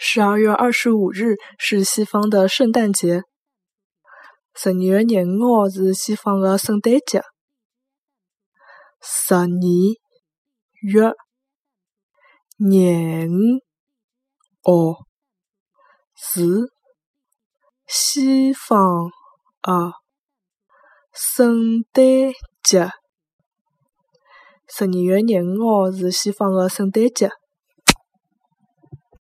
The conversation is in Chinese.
十二月二十五日是西方的圣诞节，十二月廿五号是西方的圣诞节。十二月廿五号是西方啊圣诞节。十二月廿五号是西方的圣诞节。